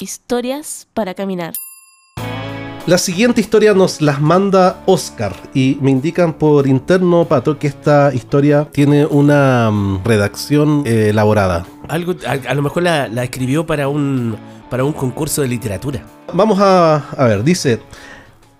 Historias para caminar. La siguiente historia nos las manda Oscar y me indican por interno, Pato, que esta historia tiene una mm, redacción eh, elaborada. Algo, a, a lo mejor la, la escribió para un, para un concurso de literatura. Vamos a, a ver, dice,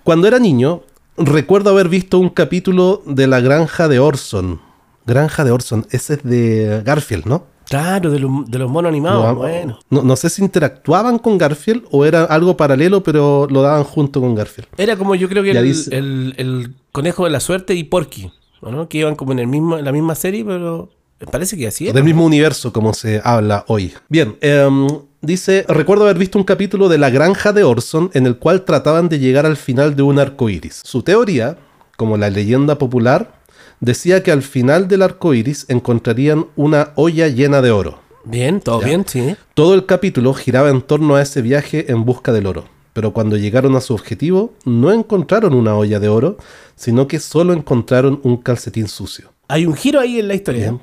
cuando era niño, recuerdo haber visto un capítulo de La Granja de Orson. Granja de Orson, ese es de Garfield, ¿no? Claro, de, los- de los monos animados. No, bueno. no, no sé si interactuaban con Garfield o era algo paralelo, pero lo daban junto con Garfield. Era como yo creo que el, dice- el- el conejo de la suerte y Porky, ¿o ¿no? Que iban como en, el mismo, en la misma serie, pero parece que así era. Del mismo universo como se habla hoy. Bien, em, dice, recuerdo haber visto un capítulo de La Granja de Orson en el cual trataban de llegar al final de un arco iris. Su teoría, como la leyenda popular, decía que al final del arco iris encontrarían una olla llena de oro. Bien, todo bien, sí. Todo el capítulo giraba en torno a ese viaje en busca del oro. Pero cuando llegaron a su objetivo, no encontraron una olla de oro, sino que solo encontraron un calcetín sucio. Hay un giro ahí en la historia. Bien.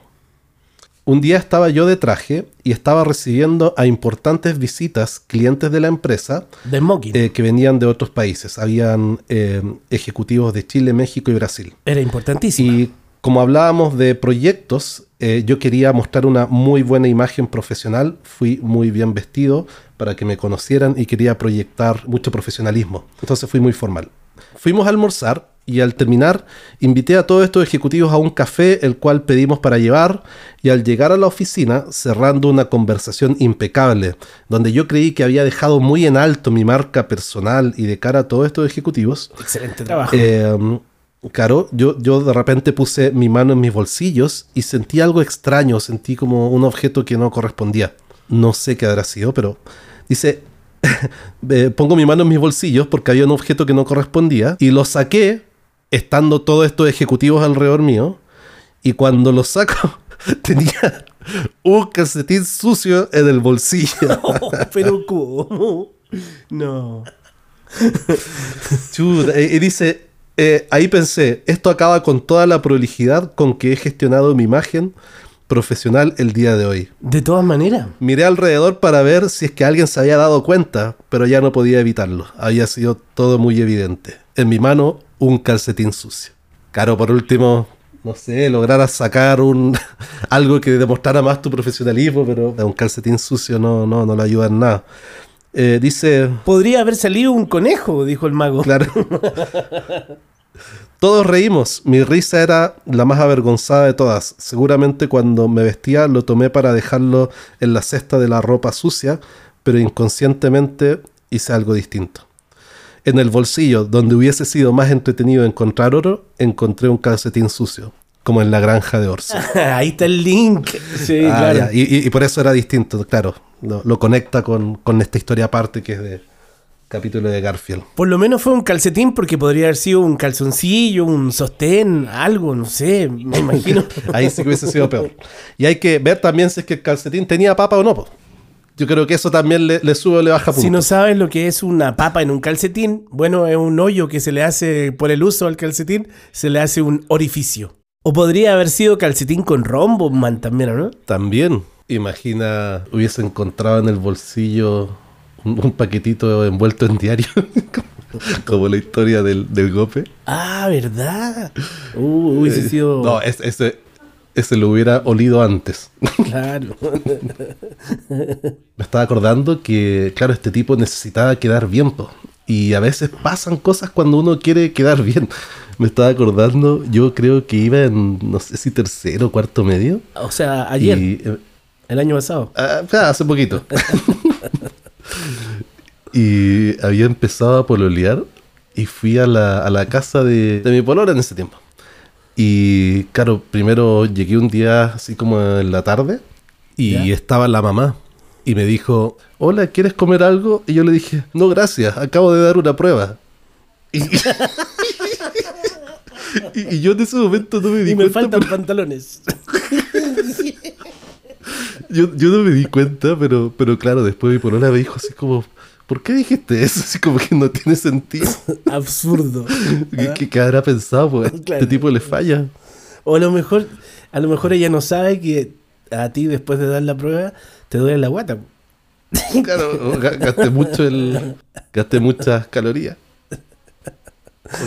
Un día estaba yo de traje y estaba recibiendo a importantes visitas clientes de la empresa De eh, que venían de otros países. Habían eh, ejecutivos de Chile, México y Brasil. Era importantísimo. Y como hablábamos de proyectos, eh, yo quería mostrar una muy buena imagen profesional. Fui muy bien vestido para que me conocieran y quería proyectar mucho profesionalismo. Entonces fui muy formal. Fuimos a almorzar y al terminar invité a todos estos ejecutivos a un café, el cual pedimos para llevar. Y al llegar a la oficina, cerrando una conversación impecable, donde yo creí que había dejado muy en alto mi marca personal y de cara a todos estos ejecutivos, Excelente trabajo. eh, claro, yo, yo de repente puse mi mano en mis bolsillos y sentí algo extraño, sentí como un objeto que no correspondía. No sé qué habrá sido, pero dice, eh, pongo mi mano en mis bolsillos porque había un objeto que no correspondía y lo saqué estando todos estos ejecutivos alrededor mío y cuando lo saco tenía un calcetín sucio en el bolsillo. pero ¿cómo? No. Chuta, y dice, eh, ahí pensé, esto acaba con toda la prolijidad con que he gestionado mi imagen profesional el día de hoy. De todas maneras. Miré alrededor para ver si es que alguien se había dado cuenta, pero ya no podía evitarlo. Había sido todo muy evidente. En mi mano, un calcetín sucio. Claro, por último, no sé, lograras sacar un algo que demostrara más tu profesionalismo, pero un calcetín sucio no, no, no le ayuda en nada. Eh, dice, Podría haber salido un conejo, dijo el mago. Claro. Todos reímos. Mi risa era la más avergonzada de todas. Seguramente cuando me vestía lo tomé para dejarlo en la cesta de la ropa sucia, pero inconscientemente hice algo distinto. En el bolsillo, donde hubiese sido más entretenido encontrar oro, encontré un calcetín sucio, como en la granja de Orson. Ahí está el link. Sí, Ah, claro. y, y- y por eso era distinto, claro. Lo, lo conecta con, con esta historia aparte que es de capítulo de Garfield. Por lo menos fue un calcetín porque podría haber sido un calzoncillo, un sostén, algo, no sé, me imagino. Ahí sí que hubiese sido peor. Y hay que ver también si es que el calcetín tenía papa o no. po. Yo creo que eso también le, le sube o le baja puntos. si no sabes lo que es una papa en un calcetín, bueno, es un hoyo que se le hace por el uso al calcetín, se le hace un orificio. O podría haber sido calcetín con rombo, man, también, ¿o ¿no? También, imagina, hubiese encontrado en el bolsillo un, paquetito envuelto en diario. Como la historia del, del gope. Ah, ¿verdad? Uh, hubiese sido... No, es- ese, ese lo hubiera olido antes. Claro. Me estaba acordando que, claro, este tipo necesitaba quedar bien, po. Y a veces pasan cosas cuando uno quiere quedar bien. Me estaba acordando, yo creo que iba en, no sé si tercero o cuarto medio. O sea, ayer, Y, eh, el año pasado. ah, hace poquito. y había empezado a pololear y fui a la, a la casa de, de mi polola en ese tiempo. Y claro, primero llegué un día así como en la tarde y ¿Ya? estaba la mamá. Y me dijo, hola, ¿quieres comer algo? Y yo le dije, no, gracias, acabo de dar una prueba. Y, y- y yo en ese momento no me di Y me cuenta. faltan pero- pantalones. yo, yo no me di cuenta, pero, pero claro, después mi polola me dijo así como, ¿por qué dijiste eso? Así como que no tiene sentido. Absurdo. ¿Qué, qué- habrá pensado? Pues? Claro. Este tipo le falla. O a lo mejor, a lo mejor ella no sabe que a ti después de dar la prueba te duele la guata. Claro, ga- gasté mucho el. Gasté muchas calorías.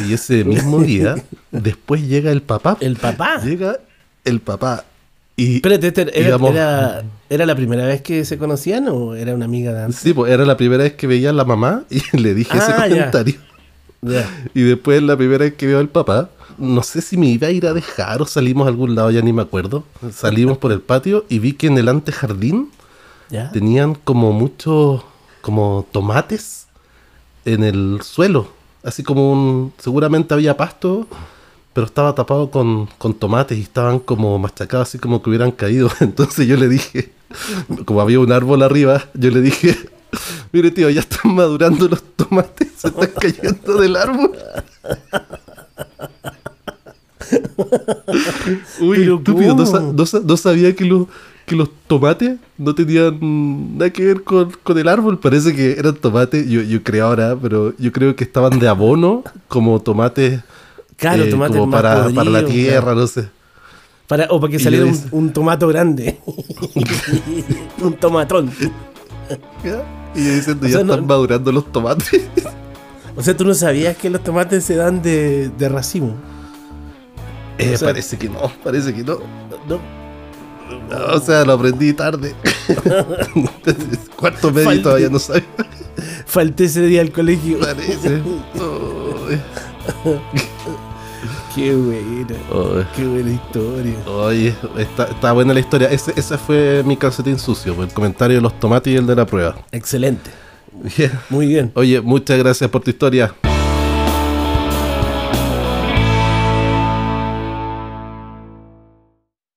Y ese mismo día, después llega el papá. El papá. Llega el papá. Y Espérate, este, ¿era, Digamos- era, ¿era la primera vez que se conocían o era una amiga de antes? sí, pues era la primera vez que veía a la mamá y le dije ese Ah, ya. comentario. Ya. Y después la primera vez que veo al papá, no sé si me iba a ir a dejar o salimos a algún lado, ya ni me acuerdo. Salimos por el patio y vi que en el antejardín ¿Ya? tenían como muchos como tomates en el suelo. Así como un... Seguramente había pasto, pero estaba tapado con, con tomates y estaban como machacados, así como que hubieran caído. Entonces yo le dije, como había un árbol arriba, yo le dije, mire tío, ya están madurando los tomates, se están cayendo del árbol. Uy, estúpido, no, no sabía que los, que los tomates no tenían nada que ver con, con el árbol. Parece que eran tomates, yo, yo creo ahora, pero yo creo que estaban de abono, como tomates, Claro, eh, tomates como más para, para la tierra, claro. no sé. Para, o para que saliera un, un tomato grande. un tomatón. Y yo diciendo, O ya no- están madurando los tomates. O sea, tú no sabías que los tomates se dan de, de racimo. Eh, O sea- parece que no, parece que no. No, O sea, lo aprendí tarde. Cuarto medio Falté. todavía no sabía. falté ese día al colegio. Parece. Qué buena. Qué buena historia. Oye, está, está buena la historia. Ese, ese fue mi calcetín sucio, el comentario de los tomates y el de la prueba. Excelente. Bien. Muy bien. Oye, muchas gracias por tu historia.